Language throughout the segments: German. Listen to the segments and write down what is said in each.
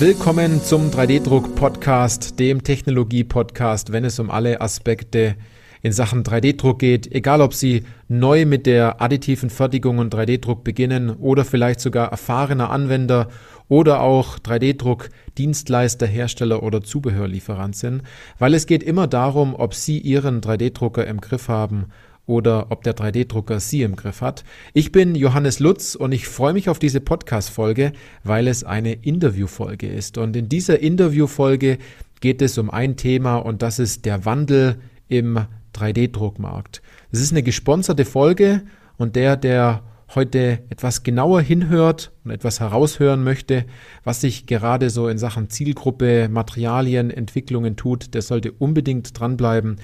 Willkommen zum 3D-Druck-Podcast, dem Technologie-Podcast, wenn es um alle Aspekte in Sachen 3D-Druck geht, egal ob Sie neu mit der additiven Fertigung und 3D-Druck beginnen oder vielleicht sogar erfahrener Anwender oder auch 3D-Druck Dienstleister, Hersteller oder Zubehörlieferant sind, weil es geht immer darum, ob Sie Ihren 3D-Drucker im Griff haben oder ob der 3D-Drucker Sie im Griff hat. Ich bin Johannes Lutz und ich freue mich auf diese Podcast-Folge, weil es eine Interview-Folge ist. Und in dieser Interview-Folge geht es um ein Thema und das ist der Wandel im 3D-Druckmarkt. Es ist eine gesponserte Folge und der, der heute etwas genauer hinhört und etwas heraushören möchte, was sich gerade so in Sachen Zielgruppe, Materialien, Entwicklungen tut, der sollte unbedingt dranbleiben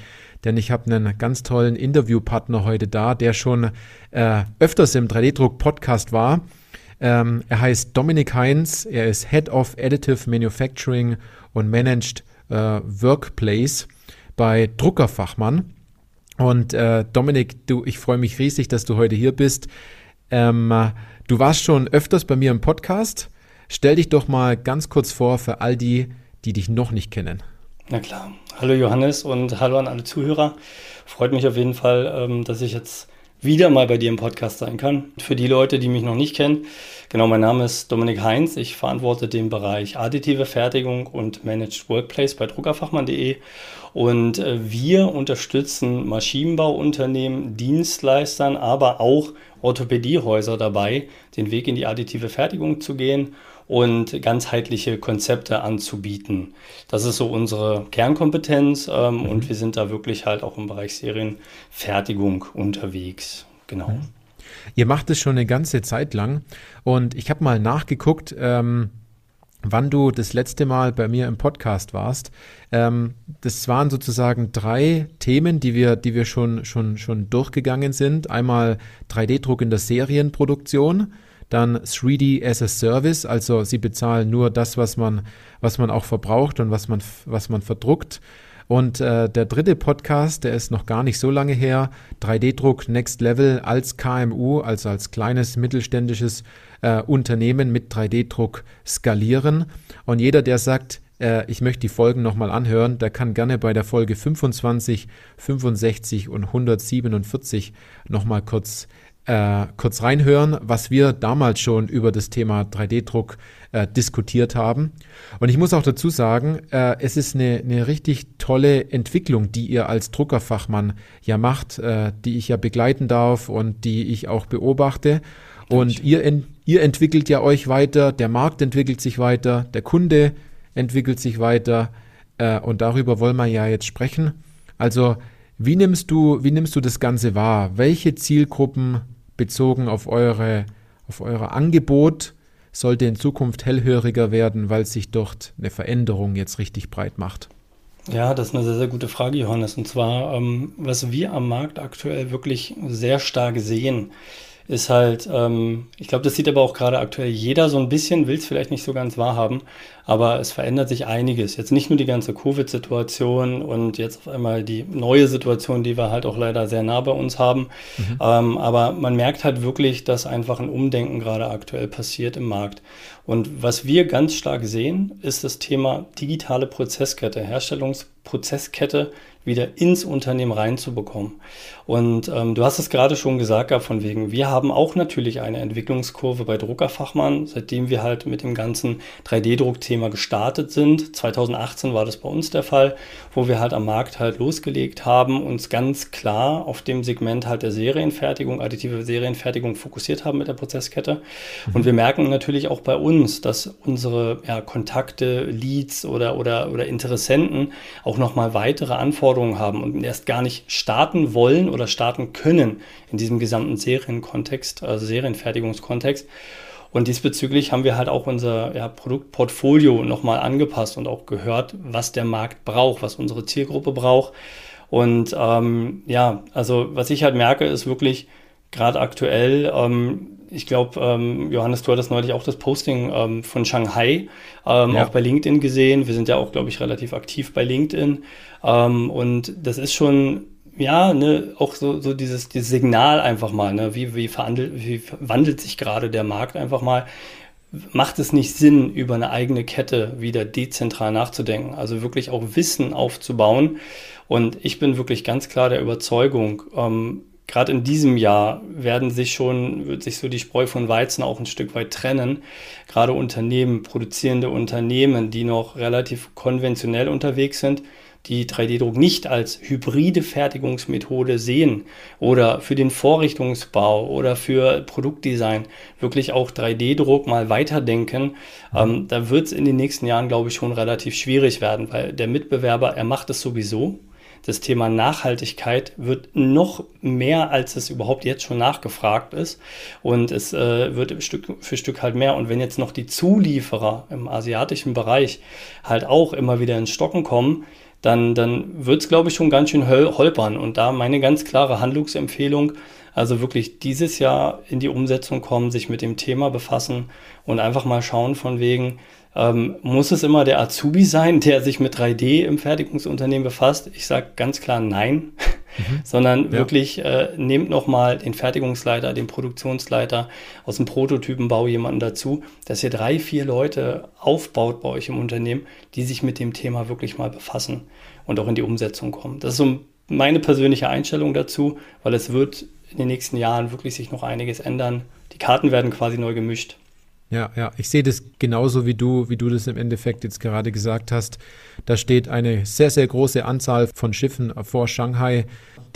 denn ich habe einen ganz tollen Interviewpartner heute da, der schon äh, öfters im 3D-Druck-Podcast war. Ähm, er heißt Dominik Heinz, er ist Head of Additive Manufacturing und Managed äh, Workplace bei Druckerfachmann. Und äh, Dominik, du, ich freue mich riesig, dass du heute hier bist. Ähm, du warst schon öfters bei mir im Podcast. Stell dich doch mal ganz kurz vor für all die, die dich noch nicht kennen. Na klar. Hallo Johannes und hallo an alle Zuhörer. Freut mich auf jeden Fall, ähm, dass ich jetzt wieder mal bei dir im Podcast sein kann. Für die Leute, die mich noch nicht kennen, genau, mein Name ist Dominik Heinz. Ich verantworte den Bereich additive Fertigung und Managed Workplace bei druckerfachmann.de. Und äh, wir unterstützen Maschinenbauunternehmen, Dienstleistern, aber auch Orthopädiehäuser dabei, den Weg in die additive Fertigung zu gehen und ganzheitliche Konzepte anzubieten. Das ist so unsere Kernkompetenz ähm, mhm. und wir sind da wirklich halt auch im Bereich Serienfertigung unterwegs. Genau. Mhm. Ihr macht es schon eine ganze Zeit lang und ich habe mal nachgeguckt, ähm, wann du das letzte Mal bei mir im Podcast warst. Ähm, das waren sozusagen drei Themen, die wir, die wir schon, schon, schon durchgegangen sind. Einmal 3D-Druck in der Serienproduktion, dann 3D as a Service, also sie bezahlen nur das, was man, was man auch verbraucht und was man, was man verdruckt. Und äh, der dritte Podcast, der ist noch gar nicht so lange her, 3D-Druck Next Level als KMU, also als kleines mittelständisches äh, Unternehmen mit 3D-Druck skalieren. Und jeder, der sagt, äh, ich möchte die Folgen nochmal anhören, der kann gerne bei der Folge 25, 65 und 147 nochmal kurz äh, kurz reinhören, was wir damals schon über das Thema 3D-Druck äh, diskutiert haben. Und ich muss auch dazu sagen, äh, es ist eine, eine richtig tolle Entwicklung, die ihr als Druckerfachmann ja macht, äh, die ich ja begleiten darf und die ich auch beobachte. Und ihr, in, ihr entwickelt ja euch weiter, der Markt entwickelt sich weiter, der Kunde entwickelt sich weiter äh, und darüber wollen wir ja jetzt sprechen. Also wie nimmst du, wie nimmst du das Ganze wahr? Welche Zielgruppen bezogen auf eure, auf euer Angebot sollte in Zukunft hellhöriger werden, weil sich dort eine Veränderung jetzt richtig breit macht? Ja, das ist eine sehr, sehr gute Frage, Johannes. Und zwar, ähm, was wir am Markt aktuell wirklich sehr stark sehen, ist halt, ähm, ich glaube, das sieht aber auch gerade aktuell jeder so ein bisschen, will es vielleicht nicht so ganz wahrhaben, aber es verändert sich einiges. Jetzt nicht nur die ganze Covid-Situation und jetzt auf einmal die neue Situation, die wir halt auch leider sehr nah bei uns haben, mhm. ähm, aber man merkt halt wirklich, dass einfach ein Umdenken gerade aktuell passiert im Markt. Und was wir ganz stark sehen, ist das Thema digitale Prozesskette, Herstellungsprozesskette wieder ins Unternehmen reinzubekommen. Und ähm, du hast es gerade schon gesagt, von wegen, wir haben auch natürlich eine Entwicklungskurve bei Druckerfachmann, seitdem wir halt mit dem ganzen 3D-Druck-Thema gestartet sind. 2018 war das bei uns der Fall, wo wir halt am Markt halt losgelegt haben, uns ganz klar auf dem Segment halt der Serienfertigung, additive Serienfertigung fokussiert haben mit der Prozesskette. Mhm. Und wir merken natürlich auch bei uns, dass unsere ja, Kontakte, Leads oder, oder, oder Interessenten auch nochmal weitere Anforderungen haben und erst gar nicht starten wollen oder starten können in diesem gesamten Serienkontext, also Serienfertigungskontext. Und diesbezüglich haben wir halt auch unser ja, Produktportfolio nochmal angepasst und auch gehört, was der Markt braucht, was unsere Zielgruppe braucht. Und ähm, ja, also was ich halt merke, ist wirklich gerade aktuell, ähm, ich glaube, ähm, Johannes, du hattest neulich auch das Posting ähm, von Shanghai ähm, ja. auch bei LinkedIn gesehen. Wir sind ja auch, glaube ich, relativ aktiv bei LinkedIn. Ähm, und das ist schon ja, ne, auch so, so dieses, dieses Signal einfach mal, ne, wie, wie, verhandelt, wie wandelt sich gerade der Markt einfach mal. macht es nicht Sinn, über eine eigene Kette wieder dezentral nachzudenken, also wirklich auch Wissen aufzubauen. Und ich bin wirklich ganz klar der Überzeugung, ähm, gerade in diesem Jahr werden sich schon, wird sich so die Spreu von Weizen auch ein Stück weit trennen. Gerade Unternehmen, produzierende Unternehmen, die noch relativ konventionell unterwegs sind, die 3D-Druck nicht als hybride Fertigungsmethode sehen oder für den Vorrichtungsbau oder für Produktdesign wirklich auch 3D-Druck mal weiterdenken, ähm, da wird es in den nächsten Jahren, glaube ich, schon relativ schwierig werden, weil der Mitbewerber, er macht es sowieso das Thema Nachhaltigkeit wird noch mehr, als es überhaupt jetzt schon nachgefragt ist. Und es äh, wird Stück für Stück halt mehr. Und wenn jetzt noch die Zulieferer im asiatischen Bereich halt auch immer wieder ins Stocken kommen, dann, dann wird es, glaube ich, schon ganz schön holpern. Und da meine ganz klare Handlungsempfehlung, also wirklich dieses Jahr in die Umsetzung kommen, sich mit dem Thema befassen und einfach mal schauen von wegen, ähm, muss es immer der Azubi sein, der sich mit 3D im Fertigungsunternehmen befasst? Ich sage ganz klar nein, mhm. sondern ja. wirklich äh, nehmt nochmal den Fertigungsleiter, den Produktionsleiter aus dem Prototypenbau jemanden dazu, dass ihr drei, vier Leute aufbaut bei euch im Unternehmen, die sich mit dem Thema wirklich mal befassen und auch in die Umsetzung kommen. Das ist so meine persönliche Einstellung dazu, weil es wird in den nächsten Jahren wirklich sich noch einiges ändern. Die Karten werden quasi neu gemischt. Ja, ja, ich sehe das genauso wie du, wie du das im Endeffekt jetzt gerade gesagt hast. Da steht eine sehr, sehr große Anzahl von Schiffen vor Shanghai,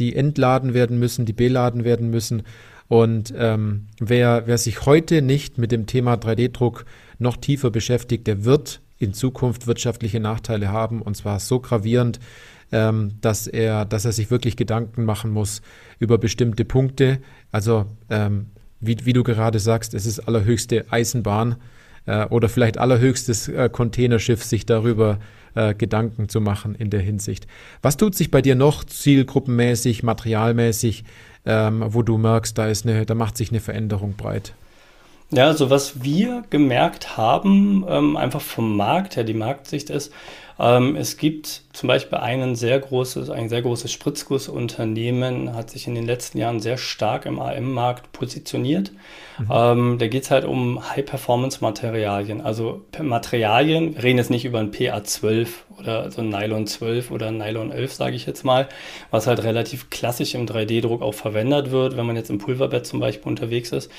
die entladen werden müssen, die beladen werden müssen. Und ähm, wer, wer sich heute nicht mit dem Thema 3D-Druck noch tiefer beschäftigt, der wird in Zukunft wirtschaftliche Nachteile haben und zwar so gravierend, ähm, dass er, dass er sich wirklich Gedanken machen muss über bestimmte Punkte. Also ähm, wie, wie du gerade sagst, es ist allerhöchste Eisenbahn äh, oder vielleicht allerhöchstes äh, Containerschiff, sich darüber äh, Gedanken zu machen in der Hinsicht. Was tut sich bei dir noch zielgruppenmäßig, materialmäßig, ähm, wo du merkst, da, ist eine, da macht sich eine Veränderung breit? Ja, also was wir gemerkt haben, ähm, einfach vom Markt her, die Marktsicht ist, ähm, es gibt zum Beispiel einen sehr großes, ein sehr großes Spritzgussunternehmen, hat sich in den letzten Jahren sehr stark im AM-Markt positioniert. Mhm. Ähm, da geht es halt um High-Performance-Materialien. Also Materialien, wir reden jetzt nicht über ein PA12 oder so ein Nylon 12 oder ein Nylon 11, sage ich jetzt mal, was halt relativ klassisch im 3D-Druck auch verwendet wird, wenn man jetzt im Pulverbett zum Beispiel unterwegs ist,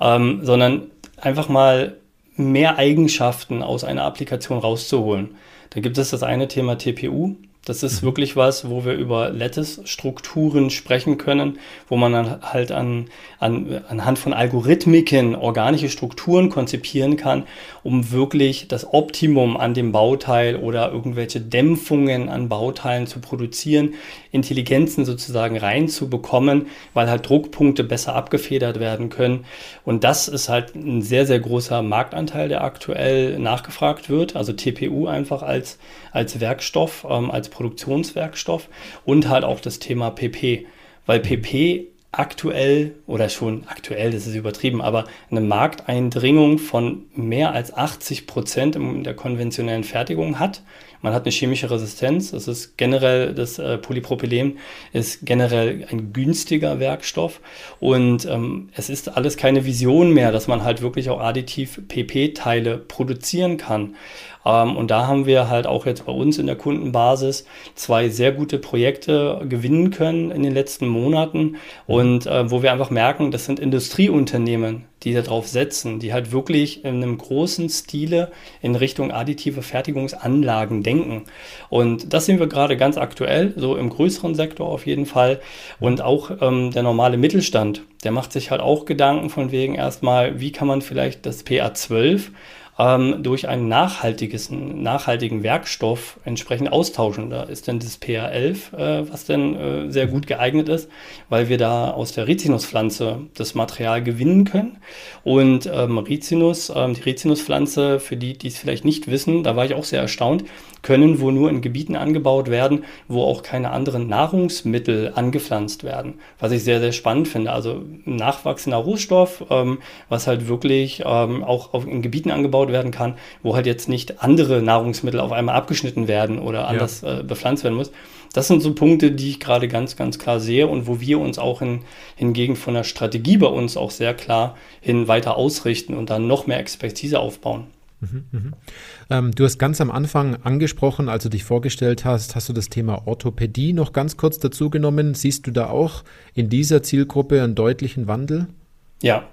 ähm, sondern einfach mal mehr Eigenschaften aus einer Applikation rauszuholen. Da gibt es das eine Thema TPU. Das ist mhm. wirklich was, wo wir über Lattice-Strukturen sprechen können, wo man dann halt an, an, anhand von Algorithmiken organische Strukturen konzipieren kann, um wirklich das Optimum an dem Bauteil oder irgendwelche Dämpfungen an Bauteilen zu produzieren, Intelligenzen sozusagen reinzubekommen, weil halt Druckpunkte besser abgefedert werden können. Und das ist halt ein sehr, sehr großer Marktanteil, der aktuell nachgefragt wird. Also TPU einfach als, als Werkstoff, ähm, als Produktionswerkstoff und halt auch das Thema PP. Weil PP aktuell oder schon aktuell, das ist übertrieben, aber eine Markteindringung von mehr als 80 Prozent in der konventionellen Fertigung hat. Man hat eine chemische Resistenz. Das ist generell, das äh, Polypropylen ist generell ein günstiger Werkstoff. Und ähm, es ist alles keine Vision mehr, dass man halt wirklich auch additiv PP-Teile produzieren kann. Ähm, und da haben wir halt auch jetzt bei uns in der Kundenbasis zwei sehr gute Projekte gewinnen können in den letzten Monaten und äh, wo wir einfach merken, das sind Industrieunternehmen, die darauf setzen, die halt wirklich in einem großen Stile in Richtung additive Fertigungsanlagen denken. Und das sehen wir gerade ganz aktuell, so im größeren Sektor auf jeden Fall. Und auch ähm, der normale Mittelstand, der macht sich halt auch Gedanken von wegen erstmal, wie kann man vielleicht das PA12 ähm, durch einen nachhaltiges, nachhaltigen Werkstoff entsprechend austauschen. Da ist dann das PA11, äh, was dann äh, sehr gut geeignet ist, weil wir da aus der Rizinuspflanze das Material gewinnen können. Und ähm, Rizinus, ähm, die Rizinuspflanze, für die, die es vielleicht nicht wissen, da war ich auch sehr erstaunt, können wohl nur in Gebieten angebaut werden, wo auch keine anderen Nahrungsmittel angepflanzt werden. Was ich sehr, sehr spannend finde. Also nachwachsender Rohstoff, ähm, was halt wirklich ähm, auch auf, in Gebieten angebaut werden kann, wo halt jetzt nicht andere Nahrungsmittel auf einmal abgeschnitten werden oder anders ja. äh, bepflanzt werden muss. Das sind so Punkte, die ich gerade ganz, ganz klar sehe und wo wir uns auch in, hingegen von der Strategie bei uns auch sehr klar hin weiter ausrichten und dann noch mehr Expertise aufbauen. Mhm, mhm. Ähm, du hast ganz am Anfang angesprochen, als du dich vorgestellt hast, hast du das Thema Orthopädie noch ganz kurz dazu genommen. Siehst du da auch in dieser Zielgruppe einen deutlichen Wandel? Ja,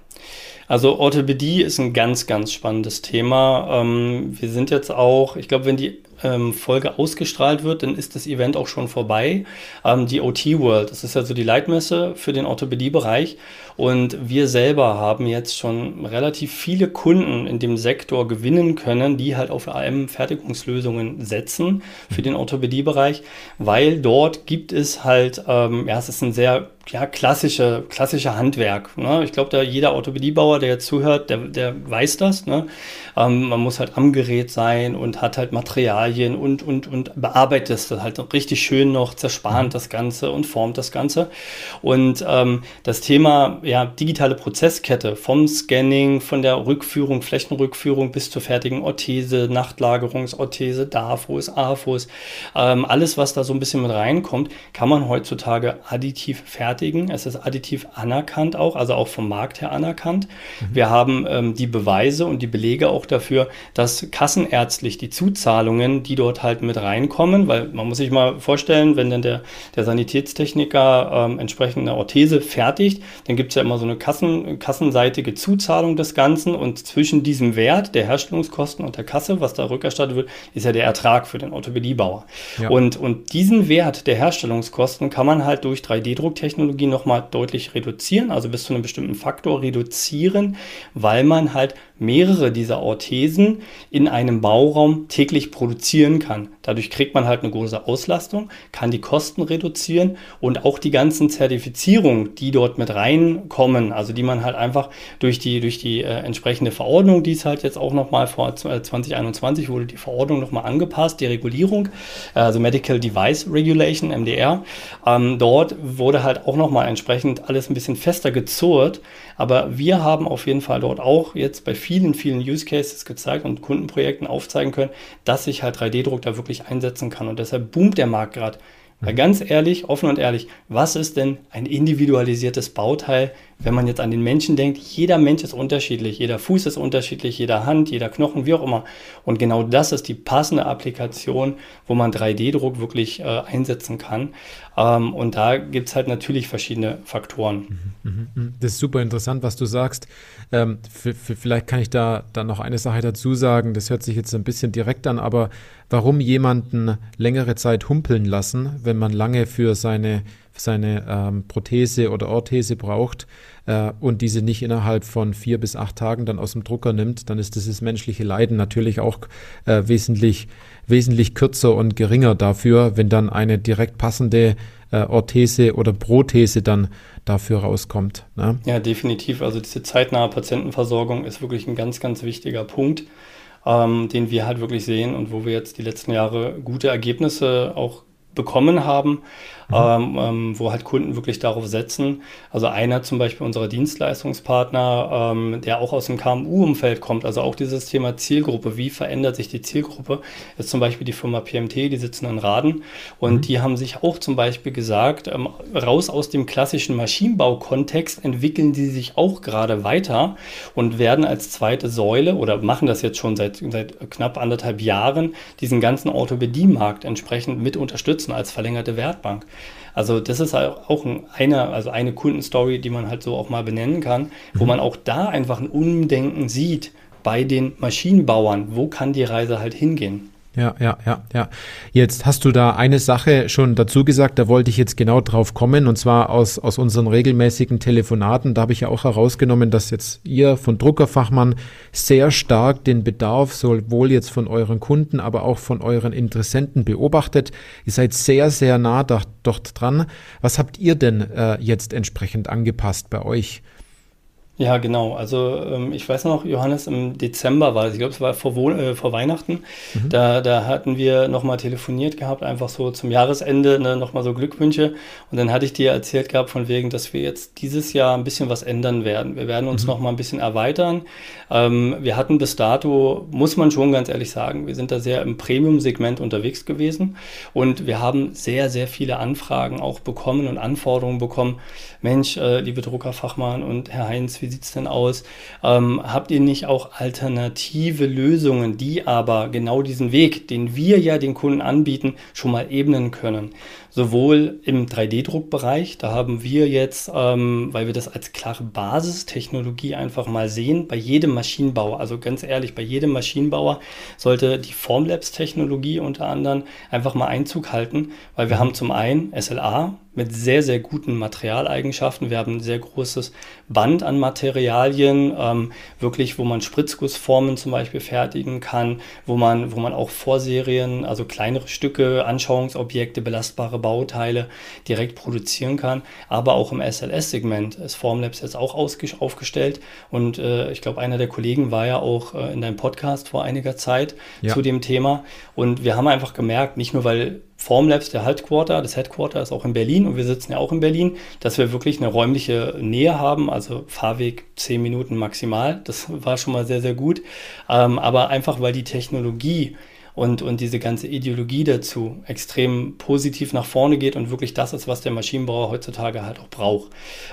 also Orthopädie ist ein ganz, ganz spannendes Thema. Ähm, wir sind jetzt auch, ich glaube, wenn die ähm, Folge ausgestrahlt wird, dann ist das Event auch schon vorbei. Ähm, die OT World, das ist also die Leitmesse für den Orthopädiebereich. Und wir selber haben jetzt schon relativ viele Kunden in dem Sektor gewinnen können, die halt auf AM-Fertigungslösungen setzen für den Orthopädiebereich, weil dort gibt es halt, ähm, ja, es ist ein sehr ja, klassische, klassische Handwerk. Ne? Ich glaube, da jeder Orthopädiebauer, der jetzt zuhört, der, der weiß das. Ne? Ähm, man muss halt am Gerät sein und hat halt Materialien und, und, und bearbeitet das halt richtig schön noch, zerspannt das Ganze und formt das Ganze. Und ähm, das Thema ja, digitale Prozesskette vom Scanning, von der Rückführung, Flächenrückführung bis zur fertigen Orthese, Nachtlagerungsorthese, DAFOs, AFOs, ähm, alles, was da so ein bisschen mit reinkommt, kann man heutzutage additiv fertigen. Es ist additiv anerkannt auch, also auch vom Markt her anerkannt. Mhm. Wir haben ähm, die Beweise und die Belege auch dafür, dass kassenärztlich die Zuzahlungen, die dort halt mit reinkommen, weil man muss sich mal vorstellen, wenn dann der, der Sanitätstechniker ähm, entsprechend eine Orthese fertigt, dann gibt es ja immer so eine Kassen, kassenseitige Zuzahlung des Ganzen und zwischen diesem Wert der Herstellungskosten und der Kasse, was da rückerstattet wird, ist ja der Ertrag für den Orthopädiebauer. Ja. Und, und diesen Wert der Herstellungskosten kann man halt durch 3D-Drucktechnologie nochmal deutlich reduzieren, also bis zu einem bestimmten Faktor reduzieren, weil man halt mehrere dieser Orthesen in einem Bauraum täglich produzieren kann. Dadurch kriegt man halt eine große Auslastung, kann die Kosten reduzieren und auch die ganzen Zertifizierungen, die dort mit reinkommen, also die man halt einfach durch die, durch die äh, entsprechende Verordnung, die ist halt jetzt auch nochmal vor 2021 wurde die Verordnung nochmal angepasst, die Regulierung, also Medical Device Regulation, MDR. Ähm, dort wurde halt auch nochmal entsprechend alles ein bisschen fester gezurrt. Aber wir haben auf jeden Fall dort auch jetzt bei vielen, vielen Use Cases gezeigt und Kundenprojekten aufzeigen können, dass sich halt 3D-Druck da wirklich einsetzen kann. Und deshalb boomt der Markt gerade. Weil ganz ehrlich, offen und ehrlich, was ist denn ein individualisiertes Bauteil, wenn man jetzt an den Menschen denkt? Jeder Mensch ist unterschiedlich, jeder Fuß ist unterschiedlich, jeder Hand, jeder Knochen, wie auch immer. Und genau das ist die passende Applikation, wo man 3D-Druck wirklich äh, einsetzen kann. Ähm, und da gibt es halt natürlich verschiedene Faktoren. Mhm, mhm, mhm. Das ist super interessant, was du sagst. Ähm, vielleicht kann ich da dann noch eine Sache dazu sagen. Das hört sich jetzt ein bisschen direkt an, aber warum jemanden längere Zeit humpeln lassen, wenn man lange für seine, für seine ähm, Prothese oder Orthese braucht äh, und diese nicht innerhalb von vier bis acht Tagen dann aus dem Drucker nimmt, dann ist dieses menschliche Leiden natürlich auch äh, wesentlich, wesentlich kürzer und geringer dafür, wenn dann eine direkt passende äh, Orthese oder Prothese dann dafür rauskommt. Ne? Ja, definitiv. Also diese zeitnahe Patientenversorgung ist wirklich ein ganz, ganz wichtiger Punkt, ähm, den wir halt wirklich sehen und wo wir jetzt die letzten Jahre gute Ergebnisse auch bekommen haben mhm. ähm, ähm, wo halt Kunden wirklich darauf setzen. Also einer zum Beispiel unserer Dienstleistungspartner, ähm, der auch aus dem KMU-Umfeld kommt, also auch dieses Thema Zielgruppe, wie verändert sich die Zielgruppe, ist zum Beispiel die Firma PMT, die sitzen in Raden und mhm. die haben sich auch zum Beispiel gesagt, ähm, raus aus dem klassischen Maschinenbau-Kontext entwickeln die sich auch gerade weiter und werden als zweite Säule oder machen das jetzt schon seit, seit knapp anderthalb Jahren diesen ganzen Orthopädie-Markt entsprechend mit unterstützen als verlängerte Wertbank. Also das ist halt auch eine, also eine Kundenstory, die man halt so auch mal benennen kann, wo mhm. man auch da einfach ein Umdenken sieht bei den Maschinenbauern. Wo kann die Reise halt hingehen? Ja, ja, ja, ja. Jetzt hast du da eine Sache schon dazu gesagt, da wollte ich jetzt genau drauf kommen, und zwar aus, aus unseren regelmäßigen Telefonaten. Da habe ich ja auch herausgenommen, dass jetzt ihr von Druckerfachmann sehr stark den Bedarf sowohl jetzt von euren Kunden, aber auch von euren Interessenten beobachtet. Ihr seid sehr, sehr nah da, dort dran. Was habt ihr denn äh, jetzt entsprechend angepasst bei euch? Ja, genau. Also ähm, ich weiß noch, Johannes, im Dezember war es, ich glaube, es war vor, äh, vor Weihnachten, mhm. da, da hatten wir nochmal telefoniert gehabt, einfach so zum Jahresende, ne, nochmal so Glückwünsche. Und dann hatte ich dir erzählt gehabt, von wegen, dass wir jetzt dieses Jahr ein bisschen was ändern werden. Wir werden uns mhm. nochmal ein bisschen erweitern. Ähm, wir hatten bis dato, muss man schon ganz ehrlich sagen, wir sind da sehr im Premium-Segment unterwegs gewesen und wir haben sehr, sehr viele Anfragen auch bekommen und Anforderungen bekommen. Mensch, äh, liebe Druckerfachmann und Herr Heinz, wie sieht es denn aus? Ähm, habt ihr nicht auch alternative Lösungen, die aber genau diesen Weg, den wir ja den Kunden anbieten, schon mal ebnen können? Sowohl im 3D-Druckbereich, da haben wir jetzt, ähm, weil wir das als klare Basistechnologie einfach mal sehen, bei jedem Maschinenbauer, also ganz ehrlich, bei jedem Maschinenbauer sollte die Formlabs-Technologie unter anderem einfach mal Einzug halten, weil wir haben zum einen SLA, mit sehr, sehr guten Materialeigenschaften. Wir haben ein sehr großes Band an Materialien, ähm, wirklich, wo man Spritzgussformen zum Beispiel fertigen kann, wo man, wo man auch Vorserien, also kleinere Stücke, Anschauungsobjekte, belastbare Bauteile direkt produzieren kann. Aber auch im SLS-Segment ist Formlabs jetzt auch aufgestellt. Und äh, ich glaube, einer der Kollegen war ja auch äh, in deinem Podcast vor einiger Zeit ja. zu dem Thema. Und wir haben einfach gemerkt, nicht nur weil Formlabs, der Headquarter, das Headquarter ist auch in Berlin und wir sitzen ja auch in Berlin, dass wir wirklich eine räumliche Nähe haben, also Fahrweg zehn Minuten maximal. Das war schon mal sehr, sehr gut. Ähm, aber einfach, weil die Technologie und, und diese ganze Ideologie dazu extrem positiv nach vorne geht und wirklich das ist, was der Maschinenbauer heutzutage halt auch braucht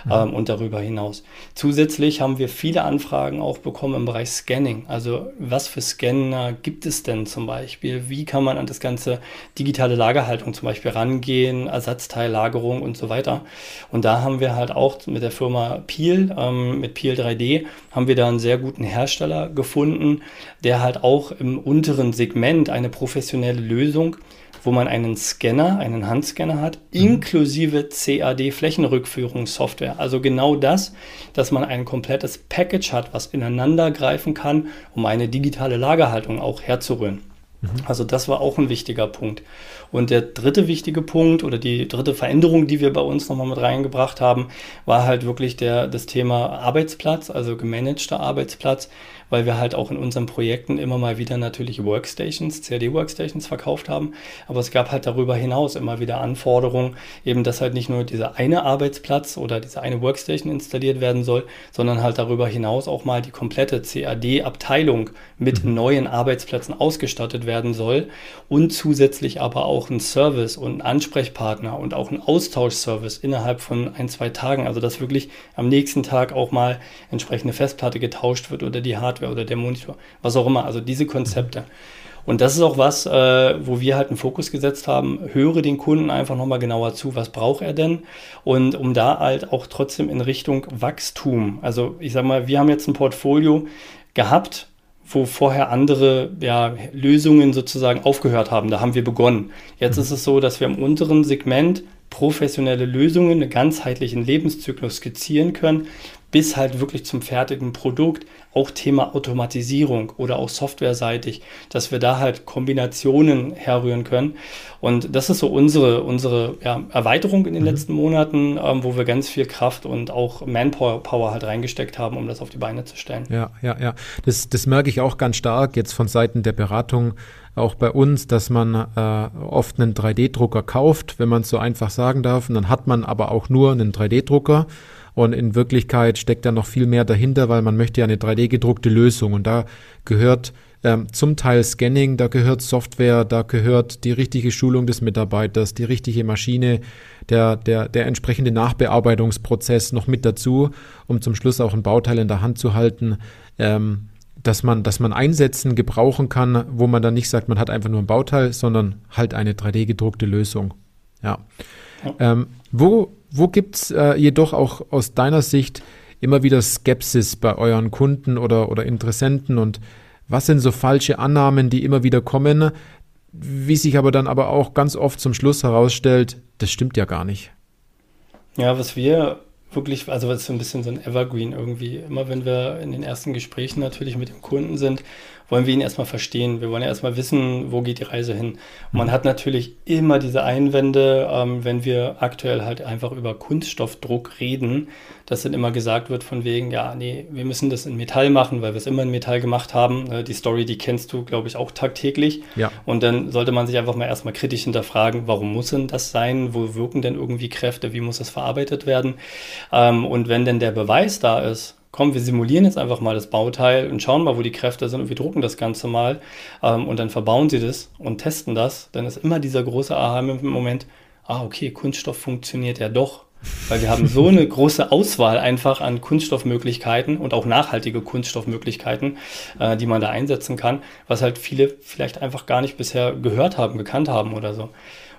ja. ähm, und darüber hinaus. Zusätzlich haben wir viele Anfragen auch bekommen im Bereich Scanning. Also was für Scanner gibt es denn zum Beispiel? Wie kann man an das ganze digitale Lagerhaltung zum Beispiel rangehen, Ersatzteillagerung und so weiter. Und da haben wir halt auch mit der Firma Peel, ähm, mit Peel 3D, haben wir da einen sehr guten Hersteller gefunden, der halt auch im unteren Segment eine professionelle Lösung, wo man einen Scanner, einen Handscanner hat, inklusive CAD-Flächenrückführungssoftware. Also genau das, dass man ein komplettes Package hat, was ineinander greifen kann, um eine digitale Lagerhaltung auch herzurühren. Mhm. Also das war auch ein wichtiger Punkt. Und der dritte wichtige Punkt oder die dritte Veränderung, die wir bei uns nochmal mit reingebracht haben, war halt wirklich der, das Thema Arbeitsplatz, also gemanagter Arbeitsplatz weil wir halt auch in unseren Projekten immer mal wieder natürlich Workstations, CAD-Workstations verkauft haben. Aber es gab halt darüber hinaus immer wieder Anforderungen, eben dass halt nicht nur dieser eine Arbeitsplatz oder diese eine Workstation installiert werden soll, sondern halt darüber hinaus auch mal die komplette CAD-Abteilung mit mhm. neuen Arbeitsplätzen ausgestattet werden soll und zusätzlich aber auch ein Service und ein Ansprechpartner und auch ein Austauschservice innerhalb von ein, zwei Tagen. Also dass wirklich am nächsten Tag auch mal entsprechende Festplatte getauscht wird oder die Hardware Hardware oder der Monitor, was auch immer. Also diese Konzepte. Und das ist auch was, äh, wo wir halt einen Fokus gesetzt haben. Höre den Kunden einfach nochmal genauer zu, was braucht er denn? Und um da halt auch trotzdem in Richtung Wachstum. Also ich sag mal, wir haben jetzt ein Portfolio gehabt, wo vorher andere ja, Lösungen sozusagen aufgehört haben. Da haben wir begonnen. Jetzt mhm. ist es so, dass wir im unteren Segment professionelle Lösungen, einen ganzheitlichen Lebenszyklus skizzieren können, bis halt wirklich zum fertigen Produkt. Auch Thema Automatisierung oder auch softwareseitig, dass wir da halt Kombinationen herrühren können. Und das ist so unsere, unsere ja, Erweiterung in den mhm. letzten Monaten, ähm, wo wir ganz viel Kraft und auch Manpower Power halt reingesteckt haben, um das auf die Beine zu stellen. Ja, ja, ja. Das, das merke ich auch ganz stark jetzt von Seiten der Beratung auch bei uns, dass man äh, oft einen 3D-Drucker kauft, wenn man es so einfach sagen darf. Und dann hat man aber auch nur einen 3D-Drucker und in Wirklichkeit steckt da noch viel mehr dahinter, weil man möchte ja eine 3D-gedruckte Lösung. Und da gehört ähm, zum Teil Scanning, da gehört Software, da gehört die richtige Schulung des Mitarbeiters, die richtige Maschine, der, der, der entsprechende Nachbearbeitungsprozess noch mit dazu, um zum Schluss auch ein Bauteil in der Hand zu halten. Ähm, dass man, dass man einsetzen, gebrauchen kann, wo man dann nicht sagt, man hat einfach nur ein Bauteil, sondern halt eine 3D-gedruckte Lösung. Ja. ja. Ähm, wo wo gibt es äh, jedoch auch aus deiner Sicht immer wieder Skepsis bei euren Kunden oder, oder Interessenten und was sind so falsche Annahmen, die immer wieder kommen, wie sich aber dann aber auch ganz oft zum Schluss herausstellt, das stimmt ja gar nicht. Ja, was wir wirklich, also was ist so ein bisschen so ein Evergreen irgendwie, immer wenn wir in den ersten Gesprächen natürlich mit dem Kunden sind, wollen wir ihn erstmal verstehen. Wir wollen ja erstmal wissen, wo geht die Reise hin. Und man hat natürlich immer diese Einwände, ähm, wenn wir aktuell halt einfach über Kunststoffdruck reden, dass dann immer gesagt wird von wegen, ja, nee, wir müssen das in Metall machen, weil wir es immer in Metall gemacht haben. Äh, die Story, die kennst du, glaube ich, auch tagtäglich. Ja. Und dann sollte man sich einfach mal erstmal kritisch hinterfragen, warum muss denn das sein? Wo wirken denn irgendwie Kräfte? Wie muss das verarbeitet werden? Ähm, und wenn denn der Beweis da ist, komm, wir simulieren jetzt einfach mal das Bauteil und schauen mal, wo die Kräfte sind und wir drucken das Ganze mal ähm, und dann verbauen sie das und testen das, dann ist immer dieser große Aha-Moment, ah, okay, Kunststoff funktioniert ja doch. Weil wir haben so eine große Auswahl einfach an Kunststoffmöglichkeiten und auch nachhaltige Kunststoffmöglichkeiten, äh, die man da einsetzen kann, was halt viele vielleicht einfach gar nicht bisher gehört haben, gekannt haben oder so.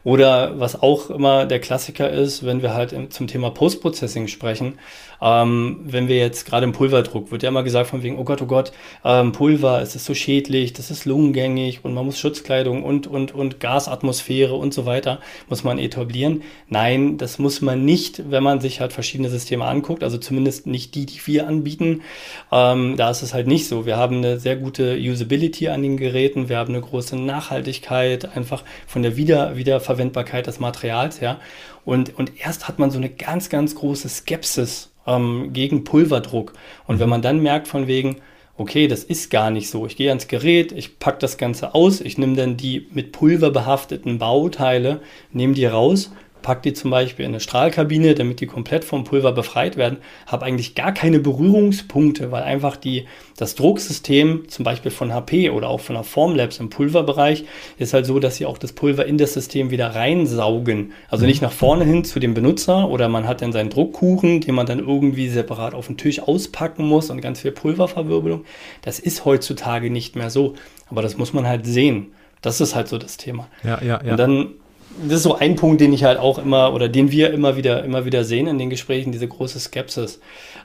Oder was auch immer der Klassiker ist, wenn wir halt zum Thema Post-Processing sprechen, ähm, wenn wir jetzt gerade im Pulverdruck, wird ja immer gesagt von wegen, oh Gott, oh Gott, ähm, Pulver, es ist so schädlich, das ist lungengängig und man muss Schutzkleidung und, und, und Gasatmosphäre und so weiter, muss man etablieren. Nein, das muss man nicht, wenn man sich halt verschiedene Systeme anguckt, also zumindest nicht die, die wir anbieten. Ähm, da ist es halt nicht so. Wir haben eine sehr gute Usability an den Geräten, wir haben eine große Nachhaltigkeit, einfach von der Wieder Wiederverwendbarkeit des Materials her. Und, und erst hat man so eine ganz, ganz große Skepsis ähm, gegen Pulverdruck. Und wenn man dann merkt von wegen, okay, das ist gar nicht so. Ich gehe ans Gerät, ich packe das Ganze aus, ich nehme dann die mit Pulver behafteten Bauteile, nehme die raus, pack die zum Beispiel in eine Strahlkabine, damit die komplett vom Pulver befreit werden, habe eigentlich gar keine Berührungspunkte, weil einfach die, das Drucksystem zum Beispiel von HP oder auch von der Formlabs im Pulverbereich ist halt so, dass sie auch das Pulver in das System wieder reinsaugen. Also nicht nach vorne hin zu dem Benutzer oder man hat dann seinen Druckkuchen, den man dann irgendwie separat auf den Tisch auspacken muss und ganz viel Pulververwirbelung. Das ist heutzutage nicht mehr so. Aber das muss man halt sehen. Das ist halt so das Thema. Ja, ja, ja. Und dann das ist so ein Punkt, den ich halt auch immer oder den wir immer wieder, immer wieder sehen in den Gesprächen, diese große Skepsis.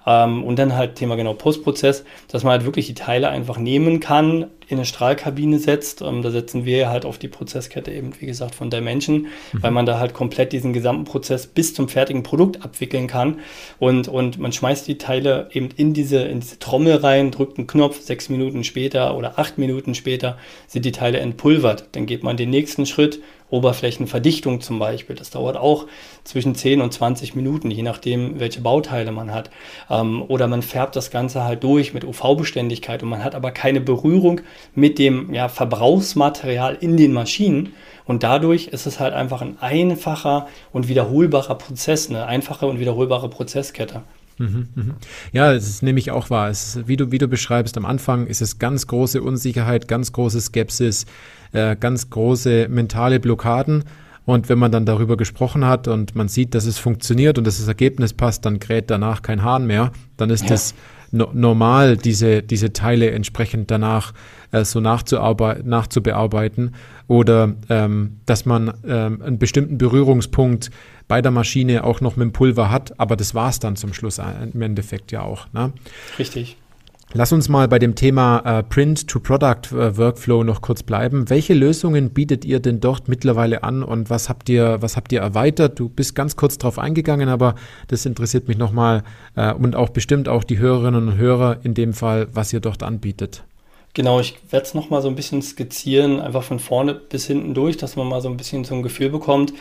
Ähm, und dann halt Thema genau Postprozess, dass man halt wirklich die Teile einfach nehmen kann, in eine Strahlkabine setzt. Ähm, da setzen wir halt auf die Prozesskette eben, wie gesagt, von Dimension, mhm. weil man da halt komplett diesen gesamten Prozess bis zum fertigen Produkt abwickeln kann. Und, und man schmeißt die Teile eben in diese, in diese Trommel rein, drückt einen Knopf, sechs Minuten später oder acht Minuten später sind die Teile entpulvert. Dann geht man den nächsten Schritt, Oberflächenverdichtung zum Beispiel. Das dauert auch zwischen 10 und 20 Minuten, je nachdem, welche Bauteile man hat. Ähm, oder man färbt das Ganze halt durch mit UV-Beständigkeit und man hat aber keine Berührung mit dem ja, Verbrauchsmaterial in den Maschinen. Und dadurch ist es halt einfach ein einfacher und wiederholbarer Prozess, eine einfache und wiederholbare Prozesskette. Mhm, mhm. Ja, es ist nämlich auch wahr. Ist, wie, du, wie du beschreibst, am Anfang ist es ganz große Unsicherheit, ganz große Skepsis, äh, ganz große mentale Blockaden. Und wenn man dann darüber gesprochen hat und man sieht, dass es funktioniert und dass das Ergebnis passt, dann kräht danach kein Hahn mehr. Dann ist es ja. no normal, diese, diese Teile entsprechend danach äh, so nachzubearbeiten. Oder ähm, dass man ähm, einen bestimmten Berührungspunkt bei der Maschine auch noch mit dem Pulver hat, aber das war es dann zum Schluss im Endeffekt ja auch. Ne? Richtig. Lass uns mal bei dem Thema äh, Print-to-Product-Workflow äh, noch kurz bleiben. Welche Lösungen bietet ihr denn dort mittlerweile an und was habt ihr, was habt ihr erweitert? Du bist ganz kurz drauf eingegangen, aber das interessiert mich nochmal äh, und auch bestimmt auch die Hörerinnen und Hörer in dem Fall, was ihr dort anbietet. Genau, ich werde es nochmal so ein bisschen skizzieren, einfach von vorne bis hinten durch, dass man mal so ein bisschen so ein Gefühl bekommt,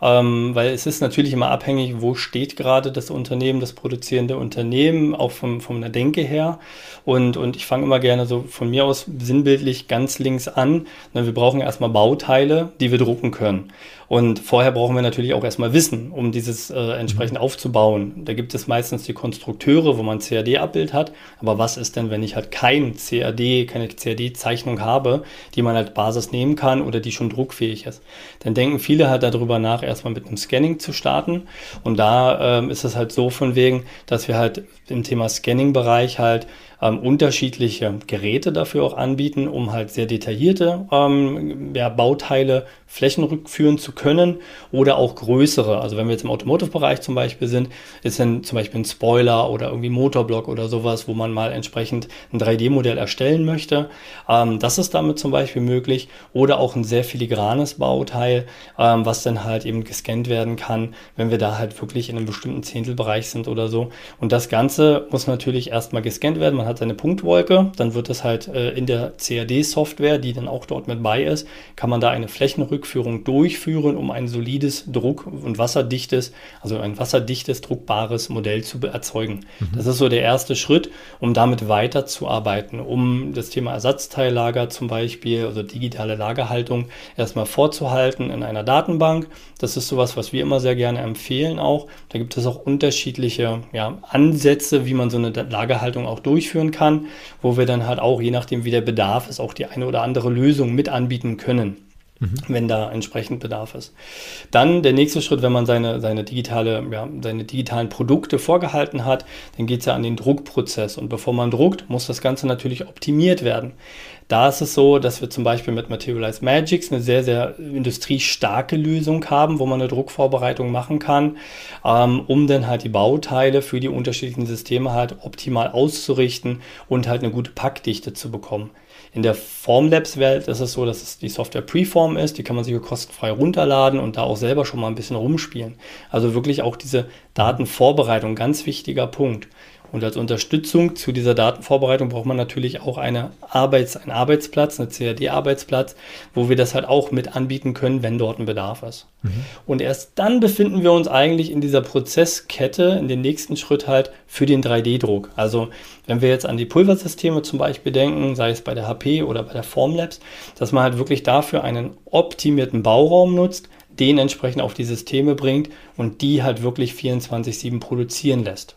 ähm, weil es ist natürlich immer abhängig, wo steht gerade das Unternehmen, das produzierende Unternehmen, auch vom, von der Denke her. Und, und ich fange immer gerne so von mir aus sinnbildlich ganz links an. Na, wir brauchen erstmal Bauteile, die wir drucken können. Und vorher brauchen wir natürlich auch erstmal Wissen, um dieses äh, entsprechend mhm. aufzubauen. Da gibt es meistens die Konstrukteure, wo man CAD-Abbild hat. Aber was ist denn, wenn ich halt kein CAD, keine CAD-Zeichnung habe, die man als Basis nehmen kann oder die schon druckfähig ist? Dann denken viele halt darüber nach, erstmal mit einem Scanning zu starten. Und da ähm, ist es halt so von wegen, dass wir halt im Thema Scanning-Bereich halt ähm, unterschiedliche Geräte dafür auch anbieten, um halt sehr detaillierte ähm, ja, Bauteile flächenrückführen zu können oder auch größere. Also wenn wir jetzt im Automotive-Bereich zum Beispiel sind, ist dann zum Beispiel ein Spoiler oder irgendwie Motorblock oder sowas, wo man mal entsprechend ein 3D-Modell erstellen möchte. Ähm, das ist damit zum Beispiel möglich. Oder auch ein sehr filigranes Bauteil, ähm, was dann halt eben gescannt werden kann, wenn wir da halt wirklich in einem bestimmten Zehntelbereich sind oder so. Und das Ganze muss natürlich erstmal gescannt werden. Man hat seine Punktwolke, dann wird das halt äh, in der CAD-Software, die dann auch dort mit bei ist, kann man da eine Flächenrückführung durchführen, um ein solides Druck- und wasserdichtes, also ein wasserdichtes, druckbares Modell zu erzeugen. Mhm. Das ist so der erste Schritt, um damit weiterzuarbeiten, um das Thema Ersatzteillager zum Beispiel, also digitale Lagerhaltung erstmal vorzuhalten in einer Datenbank. Das ist sowas, was wir immer sehr gerne empfehlen auch. Da gibt es auch unterschiedliche ja, Ansätze, wie man so eine Lagerhaltung auch durchführen kann, wo wir dann halt auch, je nachdem wie der Bedarf ist, auch die eine oder andere Lösung mit anbieten können mhm. wenn da entsprechend Bedarf ist. Dann der nächste Schritt, wenn man seine, seine, digitale, ja, seine digitalen Produkte vorgehalten hat, dann geht es ja an den Druckprozess. Und bevor man druckt, muss das Ganze natürlich optimiert werden. Da ist es so, dass wir zum Beispiel mit Materialize Magics eine sehr, sehr industriestarke Lösung haben, wo man eine Druckvorbereitung machen kann, ähm, um dann halt die Bauteile für die unterschiedlichen Systeme halt optimal auszurichten und halt eine gute Packdichte zu bekommen. In der Formlabs-Welt ist es so, dass es die Software Preform ist, die kann man sich kostenfrei runterladen und da auch selber schon mal ein bisschen rumspielen. Also wirklich auch diese Datenvorbereitung, ganz wichtiger Punkt. Und als Unterstützung zu dieser Datenvorbereitung braucht man natürlich auch eine Arbeits-, einen Arbeitsplatz, einen CAD-Arbeitsplatz, wo wir das halt auch mit anbieten können, wenn dort ein Bedarf ist. Mhm. Und erst dann befinden wir uns eigentlich in dieser Prozesskette, in den nächsten Schritt halt für den 3D-Druck. Also wenn wir jetzt an die Pulversysteme zum Beispiel denken, sei es bei der HP oder bei der Formlabs, dass man halt wirklich dafür einen optimierten Bauraum nutzt, den entsprechend auf die Systeme bringt und die halt wirklich 24-7 produzieren lässt.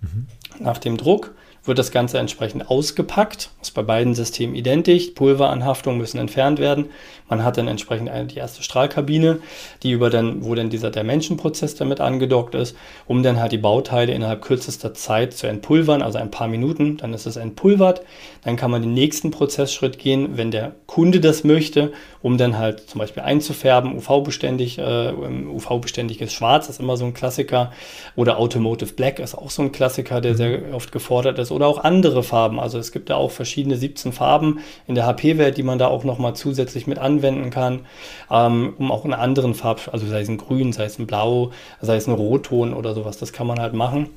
Mhm. Nach dem Druck wird das Ganze entsprechend ausgepackt. Ist bei beiden Systemen identisch. Pulveranhaftungen müssen entfernt werden. Man hat dann entsprechend eine, die erste Strahlkabine, die über dann, wo dann dieser Dimension-Prozess damit angedockt ist, um dann halt die Bauteile innerhalb kürzester Zeit zu entpulvern, also ein paar Minuten. Dann ist es entpulvert. Dann kann man den nächsten Prozessschritt gehen, wenn der Kunde das möchte, um dann halt zum Beispiel einzufärben, UV-beständig, äh, UV-beständiges Schwarz ist immer so ein Klassiker. Oder Automotive Black ist auch so ein Klassiker, der sehr oft gefordert ist oder auch andere Farben. Also es gibt da auch verschiedene 17 Farben in der HP-Welt, die man da auch nochmal zusätzlich mit anwenden kann, ähm, um auch in anderen Farben, also sei es ein Grün, sei es ein Blau, sei es ein Rotton oder sowas, das kann man halt machen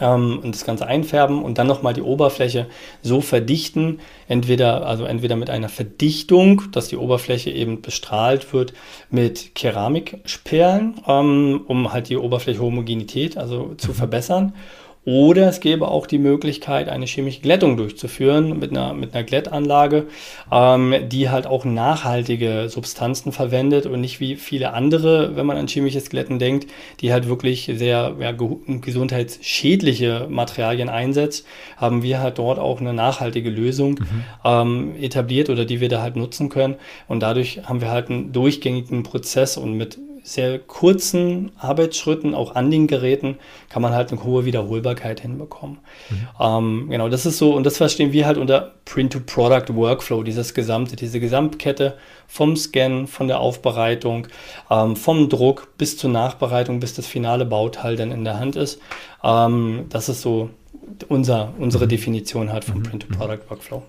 ähm, und das Ganze einfärben und dann nochmal die Oberfläche so verdichten, entweder, also entweder mit einer Verdichtung, dass die Oberfläche eben bestrahlt wird mit Keramikperlen, ähm, um halt die Oberfläche Homogenität also zu mhm. verbessern oder es gäbe auch die Möglichkeit, eine chemische Glättung durchzuführen mit einer, mit einer Glättanlage, ähm, die halt auch nachhaltige Substanzen verwendet und nicht wie viele andere, wenn man an chemisches Glätten denkt, die halt wirklich sehr ja, gesundheitsschädliche Materialien einsetzt, haben wir halt dort auch eine nachhaltige Lösung mhm. ähm, etabliert oder die wir da halt nutzen können. Und dadurch haben wir halt einen durchgängigen Prozess und mit sehr kurzen Arbeitsschritten, auch an den Geräten, kann man halt eine hohe Wiederholbarkeit hinbekommen. Mhm. Ähm, genau, das ist so, und das verstehen wir halt unter Print-to-Product-Workflow, dieses gesamte, diese Gesamtkette vom Scan, von der Aufbereitung, ähm, vom Druck bis zur Nachbereitung, bis das finale Bauteil dann in der Hand ist. Ähm, das ist so unser, unsere mhm. Definition hat vom mhm. Print-to-Product-Workflow.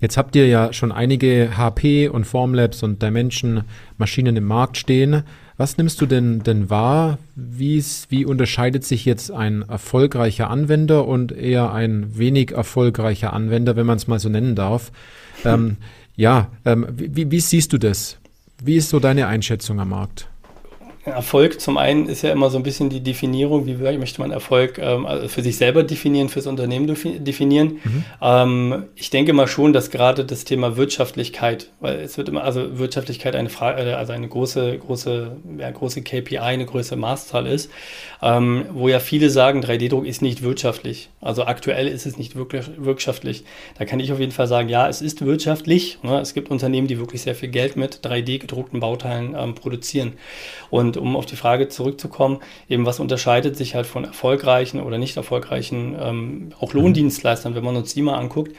Jetzt habt ihr ja schon einige HP und Formlabs und Dimension Maschinen im Markt stehen. Was nimmst du denn, denn wahr? Wie unterscheidet sich jetzt ein erfolgreicher Anwender und eher ein wenig erfolgreicher Anwender, wenn man es mal so nennen darf? Ähm, ja, ähm, wie, wie siehst du das? Wie ist so deine Einschätzung am Markt? Erfolg zum einen ist ja immer so ein bisschen die Definierung, wie möchte man Erfolg ähm, also für sich selber definieren, fürs Unternehmen definieren. Mhm. Ähm, ich denke mal schon, dass gerade das Thema Wirtschaftlichkeit, weil es wird immer, also Wirtschaftlichkeit eine Frage, äh, also eine große, große, ja, große KPI, eine größere Maßzahl ist, ähm, wo ja viele sagen, 3D-Druck ist nicht wirtschaftlich. Also aktuell ist es nicht wirklich wirtschaftlich. Da kann ich auf jeden Fall sagen, ja, es ist wirtschaftlich. Ne? Es gibt Unternehmen, die wirklich sehr viel Geld mit 3D-gedruckten Bauteilen ähm, produzieren. Und um auf die Frage zurückzukommen, eben was unterscheidet sich halt von erfolgreichen oder nicht erfolgreichen, ähm, auch Lohndienstleistern, wenn man uns die mal anguckt,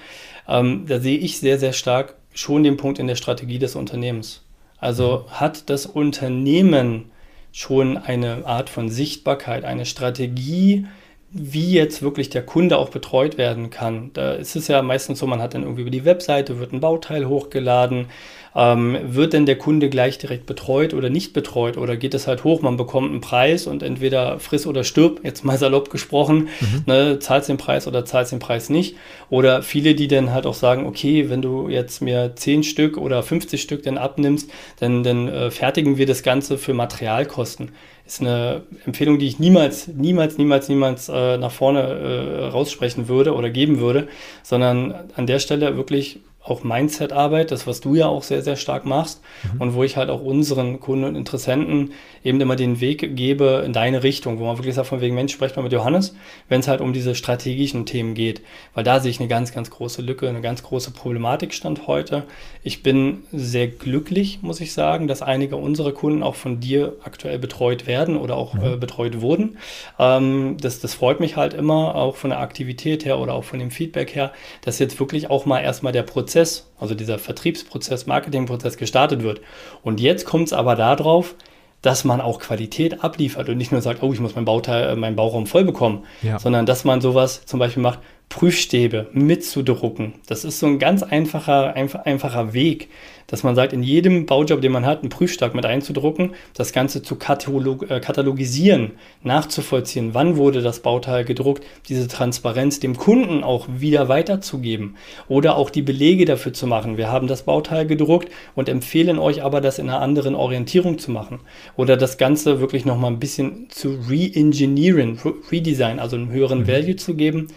ähm, da sehe ich sehr, sehr stark schon den Punkt in der Strategie des Unternehmens. Also hat das Unternehmen schon eine Art von Sichtbarkeit, eine Strategie, wie jetzt wirklich der Kunde auch betreut werden kann. Da ist es ja meistens so, man hat dann irgendwie über die Webseite, wird ein Bauteil hochgeladen, Ähm, wird denn der Kunde gleich direkt betreut oder nicht betreut oder geht es halt hoch, man bekommt einen Preis und entweder friss oder stirb, jetzt mal salopp gesprochen, mhm. ne, zahlst den Preis oder zahlst den Preis nicht. Oder viele, die dann halt auch sagen, okay, wenn du jetzt mir 10 Stück oder 50 Stück dann abnimmst, dann, dann äh, fertigen wir das Ganze für Materialkosten ist eine Empfehlung, die ich niemals, niemals, niemals, niemals äh, nach vorne äh, raussprechen würde oder geben würde, sondern an der Stelle wirklich auch Mindset-Arbeit, das, was du ja auch sehr, sehr stark machst mhm. und wo ich halt auch unseren Kunden und Interessenten eben immer den Weg gebe in deine Richtung, wo man wirklich sagt, von wegen Mensch, sprecht mal mit Johannes, wenn es halt um diese strategischen Themen geht, weil da sehe ich eine ganz, ganz große Lücke, eine ganz große Problematik stand heute. Ich bin sehr glücklich, muss ich sagen, dass einige unserer Kunden auch von dir aktuell betreut werden oder auch mhm. äh, betreut wurden. Ähm, das, das freut mich halt immer, auch von der Aktivität her oder auch von dem Feedback her, dass jetzt wirklich auch mal erstmal der Prozess Prozess, also dieser Vertriebsprozess, Marketingprozess gestartet wird. Und jetzt kommt es aber darauf, dass man auch Qualität abliefert und nicht nur sagt, oh, ich muss mein Bauteil, äh, meinen Bauraum voll bekommen, ja. sondern dass man sowas zum Beispiel macht, Prüfstäbe mitzudrucken. Das ist so ein ganz einfacher, einfach, einfacher Weg, dass man sagt, in jedem Baujob, den man hat, einen Prüfstab mit einzudrucken, das Ganze zu katalog äh, katalogisieren, nachzuvollziehen, wann wurde das Bauteil gedruckt, diese Transparenz dem Kunden auch wieder weiterzugeben oder auch die Belege dafür zu machen. Wir haben das Bauteil gedruckt und empfehlen euch aber, das in einer anderen Orientierung zu machen oder das Ganze wirklich nochmal ein bisschen zu re-engineeren, redesign, also einen höheren mhm. Value zu geben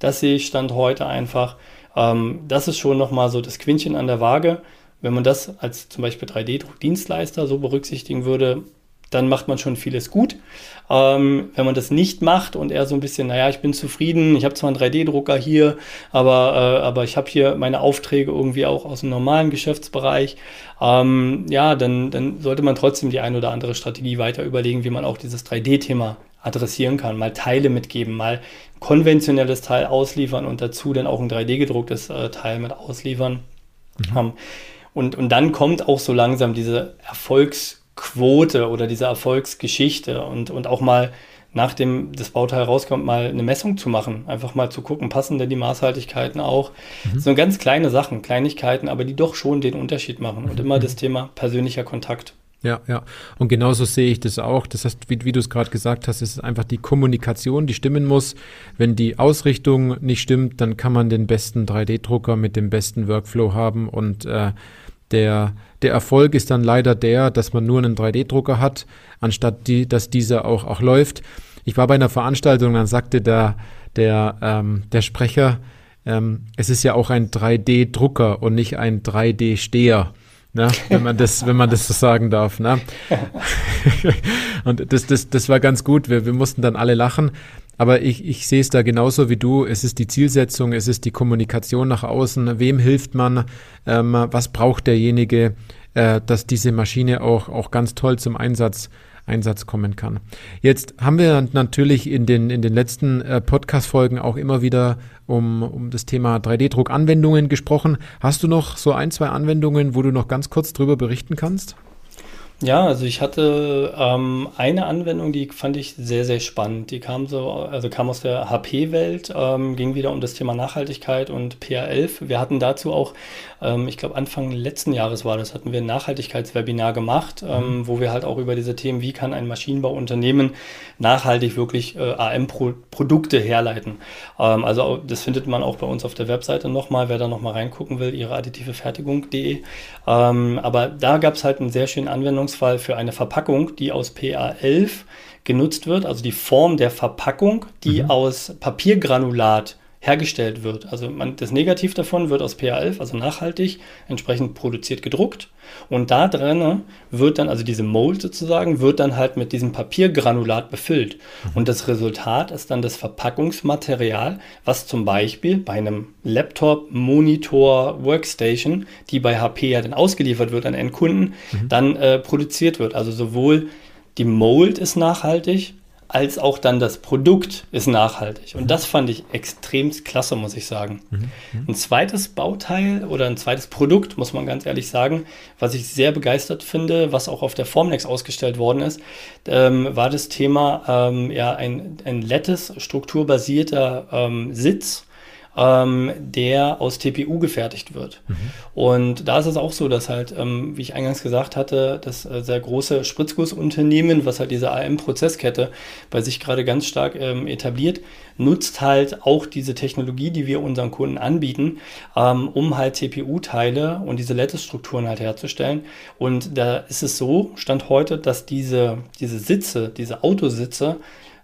das sehe ich Stand heute einfach. Ähm, das ist schon nochmal so das Quintchen an der Waage. Wenn man das als zum Beispiel 3D-Druckdienstleister so berücksichtigen würde, dann macht man schon vieles gut. Ähm, wenn man das nicht macht und eher so ein bisschen, naja, ich bin zufrieden, ich habe zwar einen 3D-Drucker hier, aber, äh, aber ich habe hier meine Aufträge irgendwie auch aus dem normalen Geschäftsbereich, ähm, ja, dann, dann sollte man trotzdem die ein oder andere Strategie weiter überlegen, wie man auch dieses 3D-Thema adressieren kann, mal Teile mitgeben, mal konventionelles Teil ausliefern und dazu dann auch ein 3D-gedrucktes äh, Teil mit ausliefern. Mhm. Um, und, und dann kommt auch so langsam diese Erfolgsquote oder diese Erfolgsgeschichte und, und auch mal nachdem das Bauteil rauskommt, mal eine Messung zu machen. Einfach mal zu gucken, passen denn die Maßhaltigkeiten auch. Mhm. So ganz kleine Sachen, Kleinigkeiten, aber die doch schon den Unterschied machen. Und immer mhm. das Thema persönlicher Kontakt. Ja, ja. Und genauso sehe ich das auch. Das heißt, wie, wie du es gerade gesagt hast, ist einfach die Kommunikation, die stimmen muss. Wenn die Ausrichtung nicht stimmt, dann kann man den besten 3D-Drucker mit dem besten Workflow haben und äh, der, der Erfolg ist dann leider der, dass man nur einen 3D-Drucker hat, anstatt die, dass dieser auch, auch läuft. Ich war bei einer Veranstaltung, dann sagte der, der, ähm, der Sprecher, ähm, es ist ja auch ein 3D-Drucker und nicht ein 3D-Steher ne? wenn man das, wenn man das so sagen darf. Ne? Und das, das, das war ganz gut. Wir, wir mussten dann alle lachen. Aber ich, ich sehe es da genauso wie du. Es ist die Zielsetzung, es ist die Kommunikation nach außen. Wem hilft man? Ähm, was braucht derjenige, äh, dass diese Maschine auch, auch ganz toll zum Einsatz Einsatz kommen kann. Jetzt haben wir natürlich in den, in den letzten äh, Podcast-Folgen auch immer wieder um, um das Thema 3D-Druck-Anwendungen gesprochen. Hast du noch so ein, zwei Anwendungen, wo du noch ganz kurz drüber berichten kannst? Ja, also ich hatte ähm, eine Anwendung, die fand ich sehr, sehr spannend. Die kam so, also kam aus der HP-Welt, ähm, ging wieder um das Thema Nachhaltigkeit und PA11. Wir hatten dazu auch, ähm, ich glaube Anfang letzten Jahres war das, hatten wir ein Nachhaltigkeitswebinar gemacht, ähm, mhm. wo wir halt auch über diese Themen, wie kann ein Maschinenbauunternehmen nachhaltig wirklich äh, AM-Produkte herleiten. Ähm, also das findet man auch bei uns auf der Webseite nochmal, wer da nochmal reingucken will, ihre additive Fertigung.de. Ähm, aber da gab es halt einen sehr schönen Anwendungsfall für eine Verpackung, die aus PA11 genutzt wird, also die Form der Verpackung, die mhm. aus Papiergranulat hergestellt wird. Also man, das Negativ davon wird aus PA11, also nachhaltig, entsprechend produziert gedruckt. Und da drin wird dann, also diese Mold sozusagen, wird dann halt mit diesem Papiergranulat befüllt. Mhm. Und das Resultat ist dann das Verpackungsmaterial, was zum Beispiel bei einem Laptop, Monitor, Workstation, die bei HP ja dann ausgeliefert wird an Endkunden, mhm. dann äh, produziert wird. Also sowohl die Mold ist nachhaltig, als auch dann das Produkt ist nachhaltig. Und mhm. das fand ich extrem klasse, muss ich sagen. Mhm. Mhm. Ein zweites Bauteil oder ein zweites Produkt, muss man ganz ehrlich sagen, was ich sehr begeistert finde, was auch auf der Formnex ausgestellt worden ist, ähm, war das Thema ähm, ja, ein, ein lettes, strukturbasierter ähm, Sitz ähm, der aus TPU gefertigt wird. Mhm. Und da ist es auch so, dass halt, ähm, wie ich eingangs gesagt hatte, das äh, sehr große Spritzgussunternehmen, was halt diese AM-Prozesskette bei sich gerade ganz stark ähm, etabliert, nutzt halt auch diese Technologie, die wir unseren Kunden anbieten, ähm, um halt CPU-Teile und diese Lattice-Strukturen halt herzustellen. Und da ist es so, Stand heute, dass diese, diese Sitze, diese Autositze,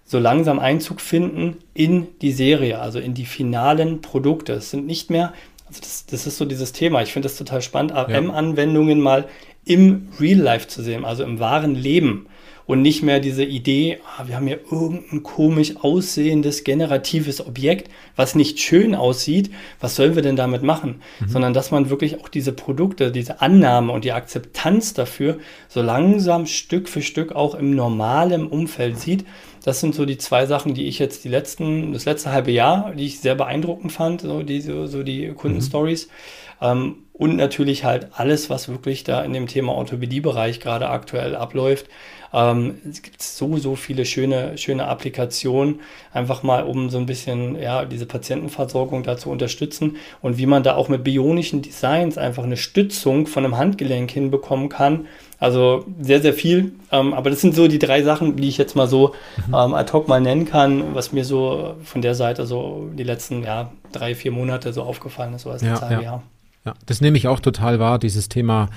so langsam Einzug finden in die Serie, also in die finalen Produkte. Es sind nicht mehr, also das, das ist so dieses Thema, ich finde das total spannend, AM-Anwendungen mal im Real Life zu sehen, also im wahren Leben und nicht mehr diese Idee, ah, wir haben hier irgendein komisch aussehendes generatives Objekt, was nicht schön aussieht, was sollen wir denn damit machen? Mhm. Sondern dass man wirklich auch diese Produkte, diese Annahme und die Akzeptanz dafür so langsam Stück für Stück auch im normalen Umfeld sieht. Das sind so die zwei Sachen, die ich jetzt die letzten, das letzte halbe Jahr, die ich sehr beeindruckend fand, so die, so, so die Kundenstories. Mhm. Ähm, und natürlich halt alles, was wirklich da in dem Thema Orthopädie-Bereich gerade aktuell abläuft. Ähm, es gibt so, so viele schöne, schöne Applikationen, einfach mal um so ein bisschen ja, diese Patientenversorgung da zu unterstützen und wie man da auch mit bionischen Designs einfach eine Stützung von einem Handgelenk hinbekommen kann. Also sehr, sehr viel. Ähm, aber das sind so die drei Sachen, die ich jetzt mal so mhm. ähm, ad hoc mal nennen kann, was mir so von der Seite so die letzten ja, drei, vier Monate so aufgefallen ist, so als ja, ja. ja. ja, das nehme ich auch total wahr, dieses Thema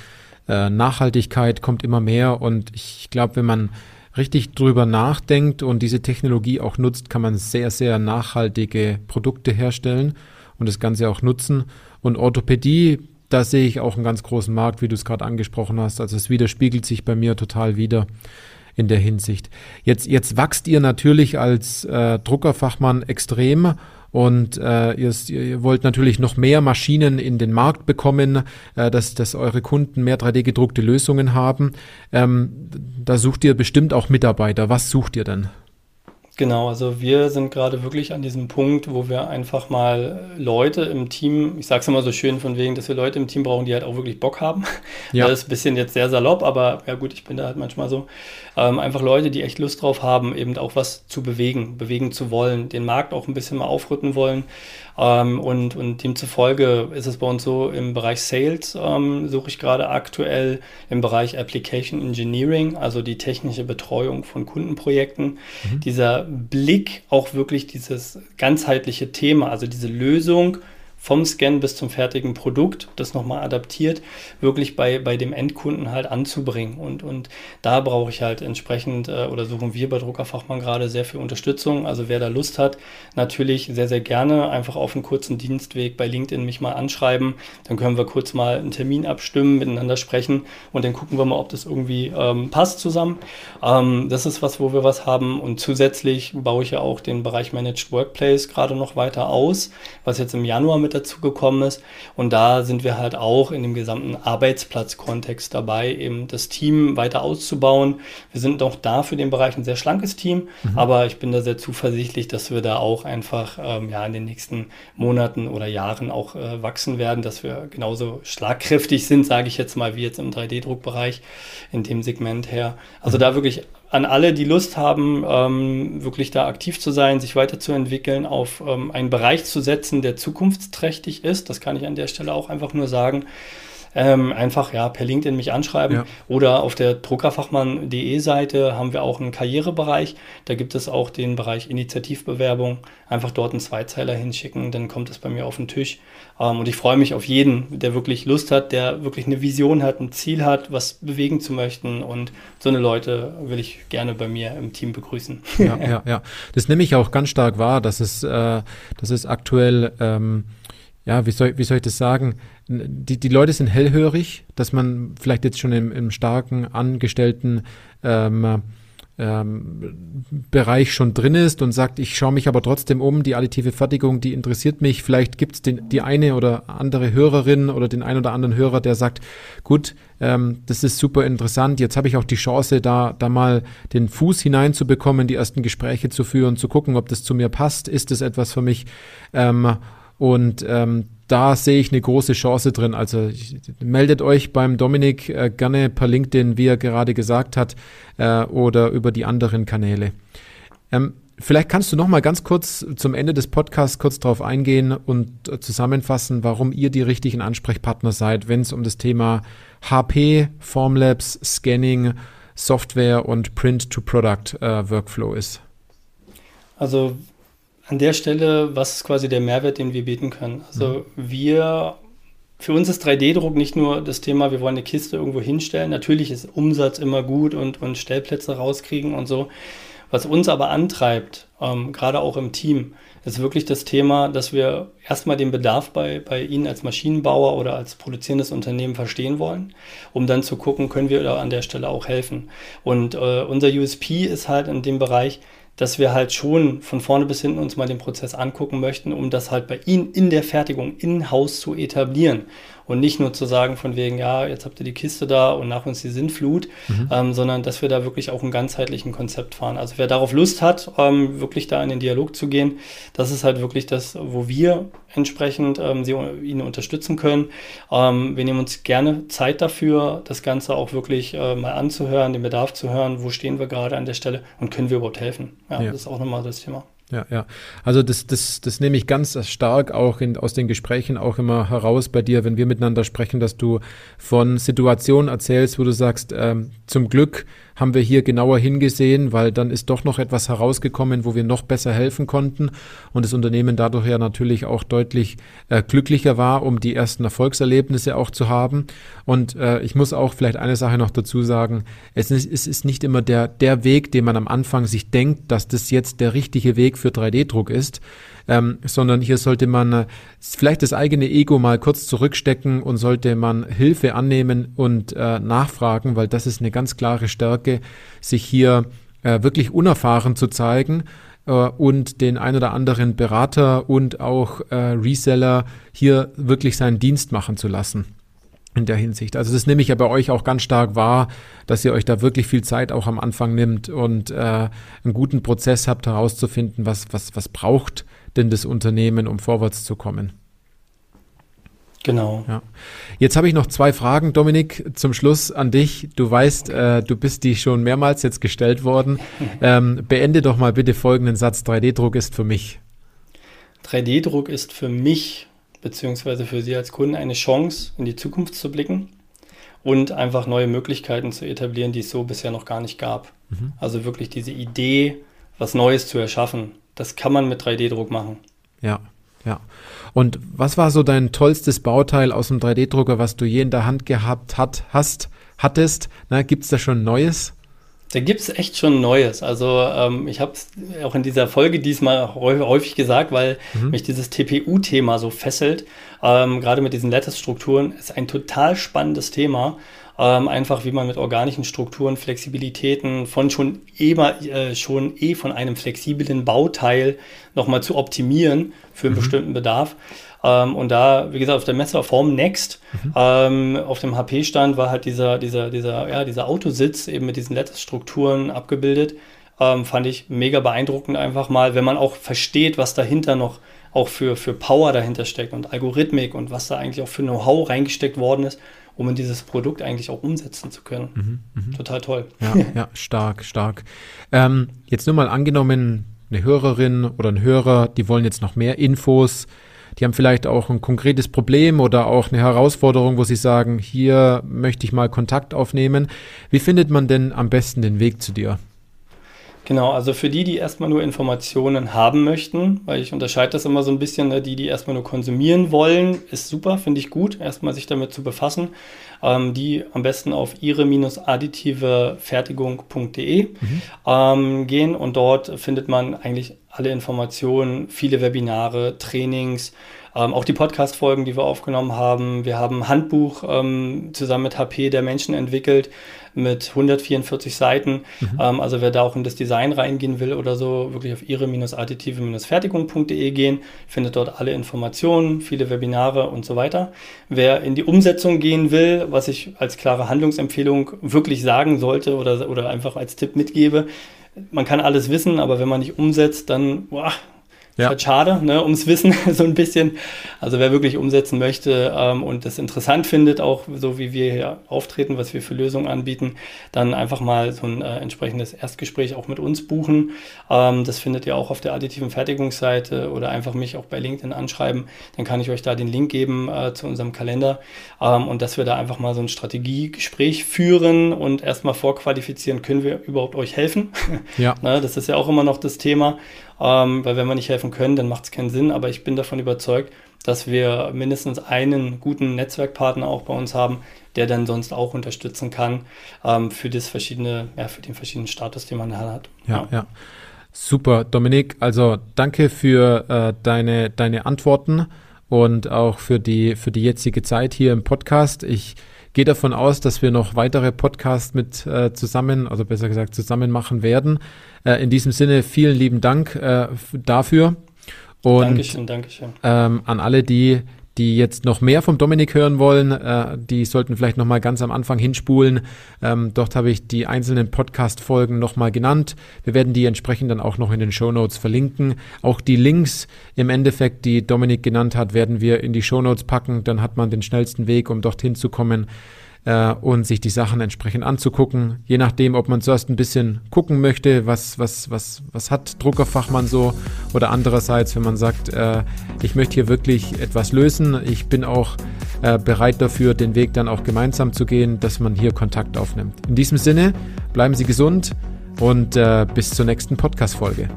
äh, Nachhaltigkeit kommt immer mehr und ich glaube, wenn man richtig drüber nachdenkt und diese Technologie auch nutzt, kann man sehr, sehr nachhaltige Produkte herstellen und das Ganze auch nutzen. Und Orthopädie, da sehe ich auch einen ganz großen Markt, wie du es gerade angesprochen hast. Also es widerspiegelt sich bei mir total wieder in der Hinsicht. Jetzt, jetzt wachst ihr natürlich als äh, Druckerfachmann extrem und äh, ihr, ihr, wollt natürlich noch mehr Maschinen in den Markt bekommen, äh, dass, dass eure Kunden mehr 3D-gedruckte Lösungen haben. Ähm, da sucht ihr bestimmt auch Mitarbeiter. Was sucht ihr denn? Genau, also wir sind gerade wirklich an diesem Punkt, wo wir einfach mal Leute im Team, ich sage es immer so schön von wegen, dass wir Leute im Team brauchen, die halt auch wirklich Bock haben. Ja. Das ist ein bisschen jetzt sehr salopp, aber ja gut, ich bin da halt manchmal so. Ähm, einfach Leute, die echt Lust drauf haben, eben auch was zu bewegen, bewegen zu wollen, den Markt auch ein bisschen mal aufrütten wollen. Ähm, und, und demzufolge ist es bei uns so, im Bereich Sales ähm, suche ich gerade aktuell im Bereich Application Engineering, also die technische Betreuung von Kundenprojekten. Mhm. Dieser Blick auch wirklich dieses ganzheitliche Thema, also diese Lösung vom Scan bis zum fertigen Produkt, das nochmal adaptiert, wirklich bei, bei dem Endkunden halt anzubringen. Und, und da brauche ich halt entsprechend äh, oder suchen wir bei Druckerfachmann gerade sehr viel Unterstützung. Also wer da Lust hat, natürlich sehr, sehr gerne einfach auf einen kurzen Dienstweg bei LinkedIn mich mal anschreiben. Dann können wir kurz mal einen Termin abstimmen, miteinander sprechen und dann gucken wir mal, ob das irgendwie ähm, passt zusammen. Ähm, das ist was, wo wir was haben. Und zusätzlich baue ich ja auch den Bereich Managed Workplace gerade noch weiter aus, was jetzt im Januar mit mit dazu gekommen ist. Und da sind wir halt auch in dem gesamten Arbeitsplatzkontext dabei, eben das Team weiter auszubauen. Wir sind auch da für den Bereich ein sehr schlankes Team, mhm. aber ich bin da sehr zuversichtlich, dass wir da auch einfach ähm, ja, in den nächsten Monaten oder Jahren auch äh, wachsen werden, dass wir genauso schlagkräftig sind, sage ich jetzt mal, wie jetzt im 3D-Druckbereich in dem Segment her. Also mhm. da wirklich an alle, die Lust haben, ähm, wirklich da aktiv zu sein, sich weiterzuentwickeln, auf ähm, einen Bereich zu setzen, der zukunftsträchtig ist. Das kann ich an der Stelle auch einfach nur sagen ähm, einfach ja per LinkedIn mich anschreiben ja. oder auf der druckerfachmann.de Seite haben wir auch einen Karrierebereich. Da gibt es auch den Bereich Initiativbewerbung. Einfach dort einen Zweizeiler hinschicken, dann kommt es bei mir auf den Tisch. Ähm, und ich freue mich auf jeden, der wirklich Lust hat, der wirklich eine Vision hat, ein Ziel hat, was bewegen zu möchten. Und so eine Leute will ich gerne bei mir im Team begrüßen. Ja, ja, ja. Das nehme ich auch ganz stark wahr, dass es, äh, dass es aktuell ähm, ja, wie soll, wie soll ich das sagen? Die, die Leute sind hellhörig, dass man vielleicht jetzt schon im, im starken Angestellten ähm, ähm, Bereich schon drin ist und sagt, ich schaue mich aber trotzdem um, die additive Fertigung, die interessiert mich. Vielleicht gibt es die eine oder andere Hörerin oder den einen oder anderen Hörer, der sagt, gut, ähm, das ist super interessant, jetzt habe ich auch die Chance, da, da mal den Fuß hineinzubekommen, die ersten Gespräche zu führen, zu gucken, ob das zu mir passt, ist das etwas für mich. Ähm, und ähm, da sehe ich eine große Chance drin. Also meldet euch beim Dominik äh, gerne per LinkedIn, wie er gerade gesagt hat, äh, oder über die anderen Kanäle. Ähm, vielleicht kannst du noch mal ganz kurz zum Ende des Podcasts kurz darauf eingehen und äh, zusammenfassen, warum ihr die richtigen Ansprechpartner seid, wenn es um das Thema HP, Formlabs, Scanning, Software und Print-to-Product-Workflow äh, ist. Also an der Stelle, was ist quasi der Mehrwert, den wir bieten können? Also mhm. wir für uns ist 3D-Druck nicht nur das Thema, wir wollen eine Kiste irgendwo hinstellen. Natürlich ist Umsatz immer gut und, und Stellplätze rauskriegen und so. Was uns aber antreibt, ähm, gerade auch im Team, ist wirklich das Thema, dass wir erstmal den Bedarf bei, bei Ihnen als Maschinenbauer oder als produzierendes Unternehmen verstehen wollen, um dann zu gucken, können wir da an der Stelle auch helfen. Und äh, unser USP ist halt in dem Bereich, dass wir halt schon von vorne bis hinten uns mal den Prozess angucken möchten, um das halt bei Ihnen in der Fertigung in-house zu etablieren und nicht nur zu sagen von wegen, ja, jetzt habt ihr die Kiste da und nach uns die Sintflut, mhm. ähm, sondern dass wir da wirklich auch einen ganzheitlichen Konzept fahren. Also wer darauf Lust hat, ähm, wirklich da in den Dialog zu gehen, das ist halt wirklich das, wo wir entsprechend ähm, sie, ihnen unterstützen können. Ähm, wir nehmen uns gerne Zeit dafür, das Ganze auch wirklich äh, mal anzuhören, den Bedarf zu hören, wo stehen wir gerade an der Stelle und können wir überhaupt helfen. Ja, ja. das ist auch nochmal das Thema. Ja, ja. Also das, das, das nehme ich ganz stark auch in, aus den Gesprächen auch immer heraus bei dir, wenn wir miteinander sprechen, dass du von Situationen erzählst, wo du sagst, ähm, zum Glück haben wir hier genauer hingesehen, weil dann ist doch noch etwas herausgekommen, wo wir noch besser helfen konnten und das Unternehmen dadurch ja natürlich auch deutlich äh, glücklicher war, um die ersten Erfolgserlebnisse auch zu haben. Und äh, ich muss auch vielleicht eine Sache noch dazu sagen, es ist, es ist nicht immer der, der Weg, den man am Anfang sich denkt, dass das jetzt der richtige Weg für 3D-Druck ist ähm, sondern hier sollte man äh, vielleicht das eigene Ego mal kurz zurückstecken und sollte man Hilfe annehmen und äh, nachfragen, weil das ist eine ganz klare Stärke, sich hier äh, wirklich unerfahren zu zeigen äh, und den ein oder anderen Berater und auch äh, Reseller hier wirklich seinen Dienst machen zu lassen in der Hinsicht. Also das nehme ich ja bei euch auch ganz stark wahr, dass ihr euch da wirklich viel Zeit auch am Anfang nimmt und äh, einen guten Prozess habt herauszufinden, was, was, was braucht denn das Unternehmen, um vorwärts zu kommen. Genau. Ja. Jetzt habe ich noch zwei Fragen, Dominik, zum Schluss an dich. Du weißt, äh, du bist die schon mehrmals jetzt gestellt worden. ähm, beende doch mal bitte folgenden Satz. 3D-Druck ist für mich. 3D-Druck ist für mich beziehungsweise für Sie als Kunden eine Chance, in die Zukunft zu blicken und einfach neue Möglichkeiten zu etablieren, die es so bisher noch gar nicht gab. Mhm. Also wirklich diese Idee, was Neues zu erschaffen. Das kann man mit 3D-Druck machen. Ja, ja. Und was war so dein tollstes Bauteil aus dem 3D-Drucker, was du je in der Hand gehabt hat, hast, hattest? Gibt es da schon Neues? Da gibt es echt schon Neues. Also ähm, ich habe es auch in dieser Folge diesmal häufig gesagt, weil mhm. mich dieses TPU-Thema so fesselt. Ähm, Gerade mit diesen Lattice-Strukturen ist ein total spannendes Thema. Ähm, einfach wie man mit organischen Strukturen, Flexibilitäten von schon eh, äh, schon eh von einem flexiblen Bauteil nochmal zu optimieren für einen mhm. bestimmten Bedarf. Ähm, und da, wie gesagt, auf der Messe Form Next, mhm. ähm, auf dem HP-Stand war halt dieser, dieser, dieser, ja, dieser Autositz eben mit diesen Lattice-Strukturen abgebildet. Ähm, fand ich mega beeindruckend einfach mal, wenn man auch versteht, was dahinter noch auch für, für Power dahinter steckt und Algorithmik und was da eigentlich auch für Know-how reingesteckt worden ist, um in dieses Produkt eigentlich auch umsetzen zu können. Mhm, mh. Total toll. Ja, ja stark, stark. Ähm, jetzt nur mal angenommen, eine Hörerin oder ein Hörer, die wollen jetzt noch mehr Infos die haben vielleicht auch ein konkretes Problem oder auch eine Herausforderung, wo sie sagen, hier möchte ich mal Kontakt aufnehmen. Wie findet man denn am besten den Weg zu dir? Genau, also für die, die erstmal nur Informationen haben möchten, weil ich unterscheide das immer so ein bisschen, ne, die, die erstmal nur konsumieren wollen, ist super, finde ich gut, erstmal sich damit zu befassen. Ähm, die am besten auf ihre-additivefertigung.de mhm. ähm, gehen und dort findet man eigentlich alle Informationen, viele Webinare, Trainings, ähm, auch die Podcast-Folgen, die wir aufgenommen haben. Wir haben ein Handbuch ähm, zusammen mit HP der Menschen entwickelt mit 144 Seiten. Mhm. Ähm, also wer da auch in das Design reingehen will oder so, wirklich auf ihre-additive-fertigung.de gehen, findet dort alle Informationen, viele Webinare und so weiter. Wer in die Umsetzung gehen will, was ich als klare Handlungsempfehlung wirklich sagen sollte oder, oder einfach als Tipp mitgebe, man kann alles wissen, aber wenn man nicht umsetzt, dann boah, Ja. Ist halt schade, ne, ums Wissen so ein bisschen. Also wer wirklich umsetzen möchte ähm, und das interessant findet, auch so wie wir hier auftreten, was wir für Lösungen anbieten, dann einfach mal so ein äh, entsprechendes Erstgespräch auch mit uns buchen. Ähm, das findet ihr auch auf der additiven Fertigungsseite oder einfach mich auch bei LinkedIn anschreiben. Dann kann ich euch da den Link geben äh, zu unserem Kalender ähm, und dass wir da einfach mal so ein Strategiegespräch führen und erstmal vorqualifizieren, können wir überhaupt euch helfen? Ja. ne, das ist ja auch immer noch das Thema ähm, weil wenn wir nicht helfen können, dann macht es keinen Sinn. Aber ich bin davon überzeugt, dass wir mindestens einen guten Netzwerkpartner auch bei uns haben, der dann sonst auch unterstützen kann ähm, für das verschiedene, ja, für den verschiedenen Status, den man hat. Ja, ja. ja. Super, Dominik. Also danke für äh, deine, deine Antworten und auch für die, für die jetzige Zeit hier im Podcast. Ich gehe davon aus, dass wir noch weitere Podcasts mit äh, zusammen, also besser gesagt zusammen machen werden. Äh, in diesem Sinne vielen lieben Dank äh, dafür. Und Dankeschön, Dankeschön. Ähm, an alle, die die jetzt noch mehr vom Dominik hören wollen, äh, die sollten vielleicht noch mal ganz am Anfang hinspulen. Ähm, dort habe ich die einzelnen Podcast-Folgen noch mal genannt. Wir werden die entsprechend dann auch noch in den Show Notes verlinken. Auch die Links im Endeffekt, die Dominik genannt hat, werden wir in die Show Notes packen. Dann hat man den schnellsten Weg, um dorthin zu kommen äh, und sich die Sachen entsprechend anzugucken. Je nachdem, ob man zuerst ein bisschen gucken möchte, was, was, was, was hat Druckerfachmann so oder andererseits, wenn man sagt, äh, ich möchte hier wirklich etwas lösen, ich bin auch äh, bereit dafür, den Weg dann auch gemeinsam zu gehen, dass man hier Kontakt aufnimmt. In diesem Sinne, bleiben Sie gesund und äh, bis zur nächsten Podcast-Folge.